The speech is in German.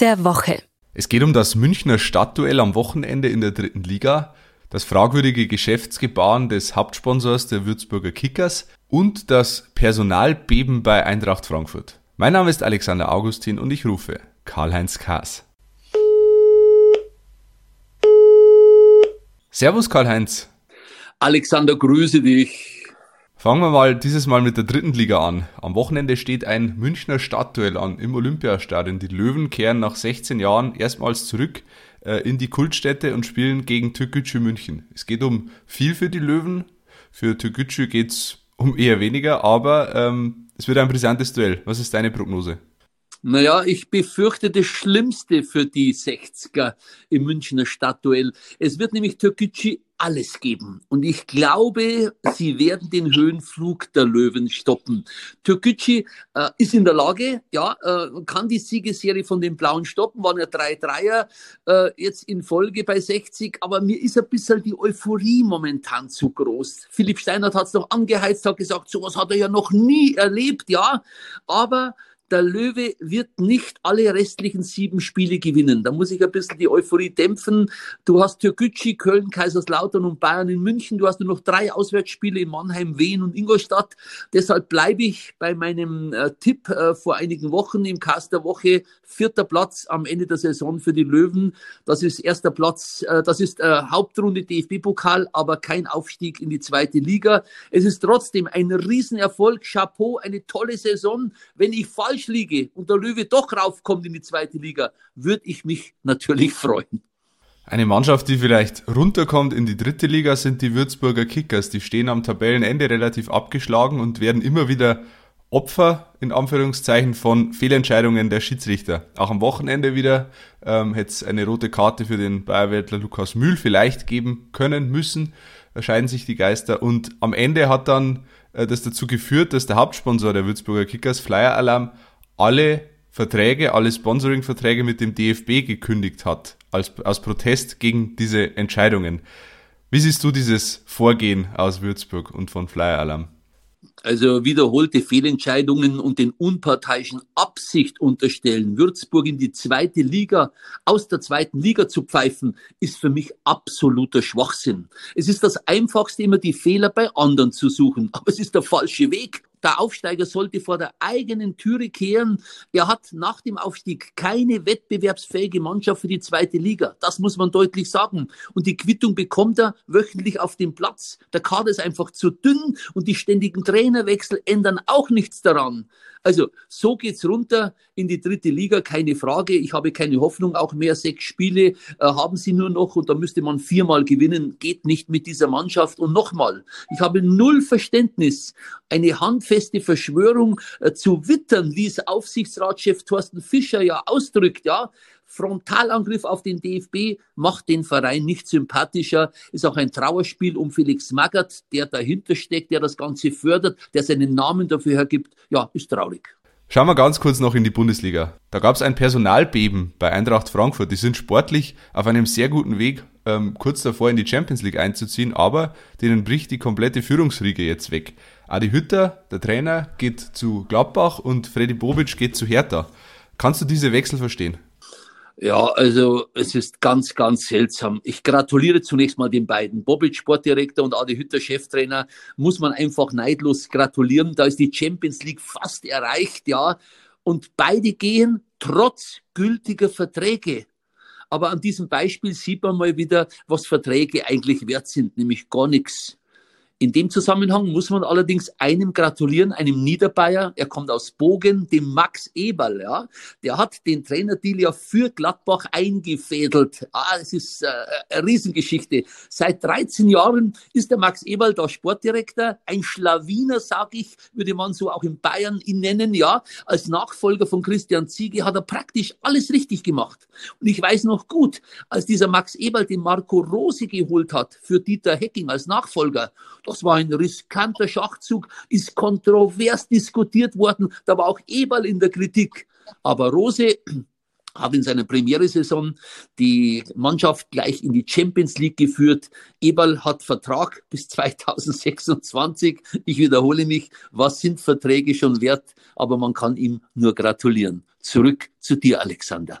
Der Woche. Es geht um das Münchner Stadtduell am Wochenende in der dritten Liga, das fragwürdige Geschäftsgebaren des Hauptsponsors der Würzburger Kickers und das Personalbeben bei Eintracht Frankfurt. Mein Name ist Alexander Augustin und ich rufe Karl-Heinz Kaas. Servus Karl-Heinz. Alexander, grüße dich. Fangen wir mal dieses Mal mit der dritten Liga an. Am Wochenende steht ein Münchner Stadtduell an im Olympiastadion. Die Löwen kehren nach 16 Jahren erstmals zurück äh, in die Kultstätte und spielen gegen Türkgücü München. Es geht um viel für die Löwen. Für Türkgücü geht's um eher weniger, aber ähm, es wird ein brisantes Duell. Was ist deine Prognose? Naja, ich befürchte das Schlimmste für die 60er im Münchner Stadtduell. Es wird nämlich Türkgücü alles geben. Und ich glaube, sie werden den Höhenflug der Löwen stoppen. Türkgücü äh, ist in der Lage, ja, äh, kann die Siegesserie von den Blauen stoppen, waren ja drei Dreier äh, jetzt in Folge bei 60, aber mir ist ein bisschen die Euphorie momentan zu groß. Philipp Steinert hat es noch angeheizt, hat gesagt, sowas hat er ja noch nie erlebt, ja, aber der Löwe wird nicht alle restlichen sieben Spiele gewinnen. Da muss ich ein bisschen die Euphorie dämpfen. Du hast Türkgücü, Köln, Kaiserslautern und Bayern in München. Du hast nur noch drei Auswärtsspiele in Mannheim, Wien und Ingolstadt. Deshalb bleibe ich bei meinem äh, Tipp äh, vor einigen Wochen im Cast der Woche. Vierter Platz am Ende der Saison für die Löwen. Das ist erster Platz, äh, das ist äh, Hauptrunde DFB-Pokal, aber kein Aufstieg in die zweite Liga. Es ist trotzdem ein Riesenerfolg. Chapeau, eine tolle Saison. Wenn ich falsch falsch liege und der Löwe doch raufkommt in die zweite Liga, würde ich mich natürlich freuen. Eine Mannschaft, die vielleicht runterkommt in die dritte Liga, sind die Würzburger Kickers. Die stehen am Tabellenende relativ abgeschlagen und werden immer wieder Opfer in Anführungszeichen von Fehlentscheidungen der Schiedsrichter. Auch am Wochenende wieder ähm, hätte es eine rote Karte für den Bayerweltler Lukas Mühl vielleicht geben können müssen. Da scheiden sich die Geister und am Ende hat dann äh, das dazu geführt, dass der Hauptsponsor der Würzburger Kickers, Flyer Alarm, alle Verträge, alle Sponsoring-Verträge mit dem DFB gekündigt hat, als, aus Protest gegen diese Entscheidungen. Wie siehst du dieses Vorgehen aus Würzburg und von Flyer Alarm? also wiederholte Fehlentscheidungen und den unparteiischen Absicht unterstellen, Würzburg in die zweite Liga, aus der zweiten Liga zu pfeifen, ist für mich absoluter Schwachsinn. Es ist das Einfachste, immer die Fehler bei anderen zu suchen, aber es ist der falsche Weg. Der Aufsteiger sollte vor der eigenen Türe kehren. Er hat nach dem Aufstieg keine wettbewerbsfähige Mannschaft für die zweite Liga. Das muss man deutlich sagen. Und die Quittung bekommt er wöchentlich auf dem Platz. Der Kader ist einfach zu dünn und die ständigen Trainerwechsel ändern auch nichts daran. Also so geht's runter in die dritte Liga, keine Frage. Ich habe keine Hoffnung, auch mehr sechs Spiele äh, haben sie nur noch und da müsste man viermal gewinnen. Geht nicht mit dieser Mannschaft. Und nochmal, ich habe null Verständnis, eine handfeste Verschwörung äh, zu wittern, wie es Aufsichtsratschef Thorsten Fischer ja ausdrückt, ja. Frontalangriff auf den DFB macht den Verein nicht sympathischer. Ist auch ein Trauerspiel um Felix Magath, der dahinter steckt, der das Ganze fördert, der seinen Namen dafür hergibt. Ja, ist traurig. Schauen wir ganz kurz noch in die Bundesliga. Da gab es ein Personalbeben bei Eintracht Frankfurt. Die sind sportlich auf einem sehr guten Weg, ähm, kurz davor in die Champions League einzuziehen, aber denen bricht die komplette Führungsriege jetzt weg. Adi Hütter, der Trainer, geht zu Gladbach und Freddy Bobic geht zu Hertha. Kannst du diese Wechsel verstehen? Ja, also es ist ganz, ganz seltsam. Ich gratuliere zunächst mal den beiden. Bobic, Sportdirektor und Adi Hütter, Cheftrainer, muss man einfach neidlos gratulieren. Da ist die Champions League fast erreicht, ja. Und beide gehen trotz gültiger Verträge. Aber an diesem Beispiel sieht man mal wieder, was Verträge eigentlich wert sind, nämlich gar nichts. In dem Zusammenhang muss man allerdings einem gratulieren, einem Niederbayer. Er kommt aus Bogen, dem Max Eberl. Ja, der hat den Trainerdeal ja für Gladbach eingefädelt. Ah, es ist äh, eine Riesengeschichte. Seit 13 Jahren ist der Max Eberl da Sportdirektor, ein Schlawiner, sage ich, würde man so auch in Bayern ihn nennen. Ja, als Nachfolger von Christian Ziege hat er praktisch alles richtig gemacht. Und ich weiß noch gut, als dieser Max Eberl den Marco Rose geholt hat für Dieter Hecking als Nachfolger das war ein riskanter Schachzug, ist kontrovers diskutiert worden. Da war auch Eberl in der Kritik. Aber Rose hat in seiner Premiere-Saison die Mannschaft gleich in die Champions League geführt. Eberl hat Vertrag bis 2026. Ich wiederhole mich, was sind Verträge schon wert? Aber man kann ihm nur gratulieren. Zurück zu dir, Alexander.